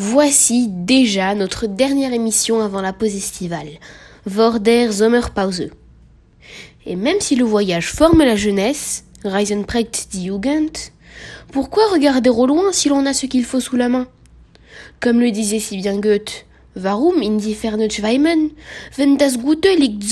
Voici déjà notre dernière émission avant la pause estivale, Vorder Sommerpause. Et même si le voyage forme la jeunesse, Reisen prägt die Jugend, pourquoi regarder au loin si l'on a ce qu'il faut sous la main? Comme le disait si bien Goethe, Warum in die schweimen, wenn das Gute liegt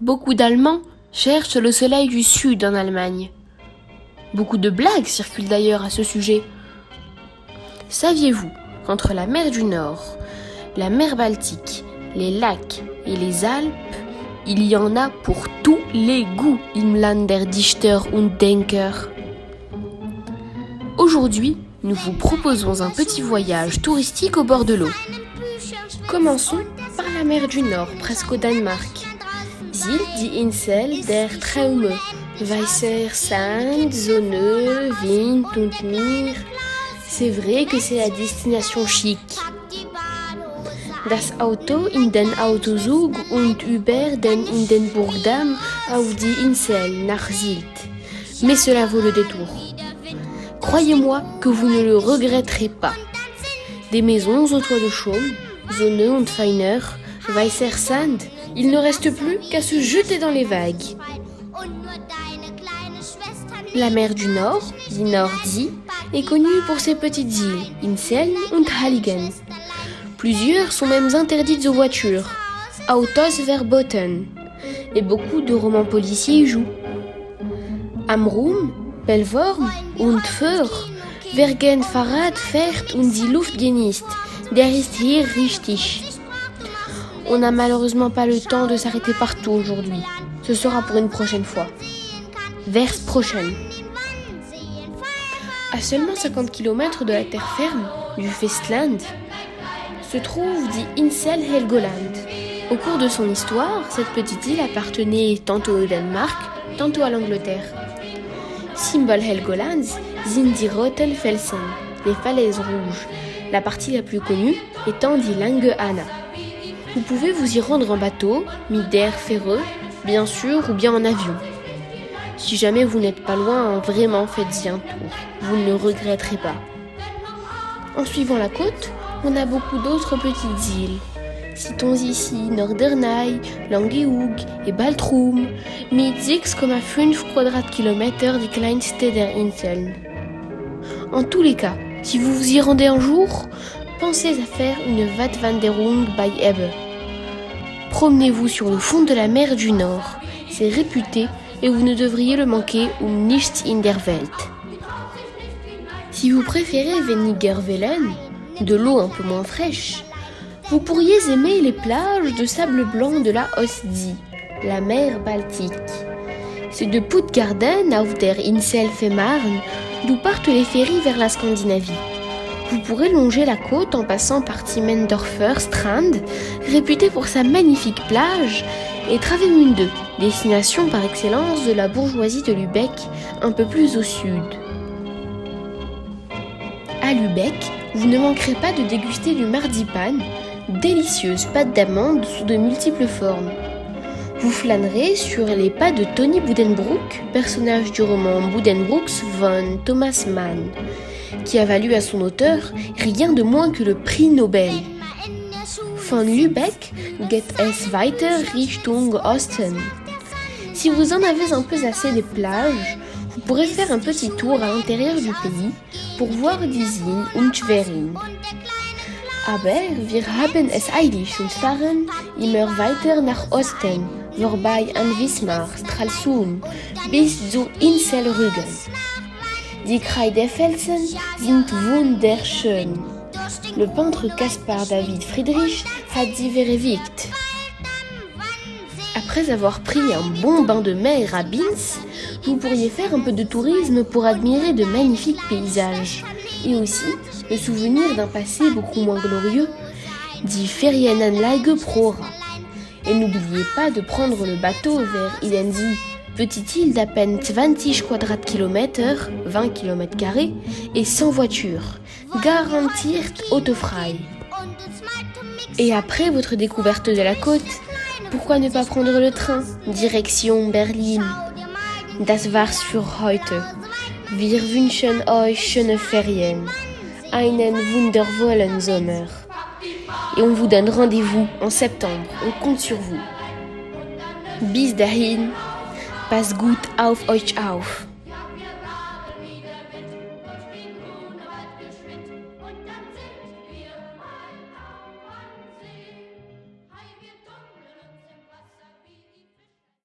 Beaucoup d'Allemands cherchent le soleil du sud en Allemagne. Beaucoup de blagues circulent d'ailleurs à ce sujet. Saviez-vous qu'entre la mer du Nord, la mer Baltique, les lacs et les Alpes, il y en a pour tous les goûts, im Land der Dichter und Denker? Aujourd'hui, nous vous proposons un petit voyage touristique au bord de l'eau. Commençons par la mer du Nord, presque au Danemark. Ziel die Insel der Traume, Weißer Sand, Sonne, Wind und. C'est vrai que c'est la destination chic. Das Auto in den Autozug und über den in den Burgdamm auf die Insel nach Sylt. Mais cela vaut le détour. Croyez-moi que vous ne le regretterez pas. Des maisons au toit de chaume, Sonne und Feiner, Weißer Sand, il ne reste plus qu'à se jeter dans les vagues. La mer du Nord, die Nordie, est connue pour ses petites îles, Insel und Halligen. Plusieurs sont même interdites aux voitures, Autos verboten, et beaucoup de romans policiers y jouent. Amrum, Belvorm und Föhr, Wergen Fahrrad und die Luft genießt, der ist hier richtig. On n'a malheureusement pas le temps de s'arrêter partout aujourd'hui. Ce sera pour une prochaine fois. Vers prochaine. À seulement 50 km de la terre ferme, du Festland, se trouve dit Insel Helgoland. Au cours de son histoire, cette petite île appartenait tantôt au Danemark, tantôt à l'Angleterre. Symbole Helgolands sind die Felsen, les falaises rouges, la partie la plus connue étant Anna. Vous pouvez vous y rendre en bateau, mis d'air ferreux, bien sûr, ou bien en avion. Si jamais vous n'êtes pas loin, vraiment faites-y un tour. Vous ne le regretterez pas. En suivant la côte, on a beaucoup d'autres petites îles. Citons ici Norderney, Langeoog et Baltrum, mit 6,5 Quadratkilometer die kleinste der Inseln. En tous les cas, si vous vous y rendez un jour, pensez à faire une Wattwanderung bei Ebbe. Promenez-vous sur le fond de la mer du Nord. C'est réputé et vous ne devriez le manquer um nichts in der Welt. Si vous préférez Wenigerwellen, de l'eau un peu moins fraîche, vous pourriez aimer les plages de sable blanc de la Ostie, la mer Baltique. C'est de Puttgarden auf der Insel Fehmarn d'où partent les ferries vers la Scandinavie. Vous pourrez longer la côte en passant par Timmendorfer Strand, réputé pour sa magnifique plage, et Travemünde, destination par excellence de la bourgeoisie de Lubeck, un peu plus au sud. À Lubeck, vous ne manquerez pas de déguster du marzipan, délicieuse pâte d'amande sous de multiples formes. Vous flânerez sur les pas de Tony Buddenbrook, personnage du roman Buddenbrooks von Thomas Mann, qui a valu à son auteur rien de moins que le prix Nobel. Von Lübeck geht es weiter Richtung Osten. Si vous en avez un peu assez des plages, vous pourrez faire un petit tour à l'intérieur du pays pour voir die und Schwerin. Aber wir haben es eilig und fahren immer weiter nach Osten, vorbei an Wismar, Stralsund, bis zur Insel Rügen. Die Kreidefelsen sind wunderschön. Le peintre Caspar David Friedrich hat sie verewigt. Après avoir pris un bon bain de mer à Binz, vous pourriez faire un peu de tourisme pour admirer de magnifiques paysages et aussi le souvenir d'un passé beaucoup moins glorieux, dit Ferienanlage Prora. Et n'oubliez pas de prendre le bateau vers Idenzi, petite île d'à peine 20 Quadratkilometer, 20 km et sans voiture, garantiert autofrei. Et après votre découverte de la côte, pourquoi ne pas prendre le train Direction Berlin? Das war's für heute. Wir wünschen euch schöne Ferien. Einen wundervollen Sommer. Et on vous donne rendez-vous en septembre. On compte sur vous. Bis dahin. Pass gut auf euch auf.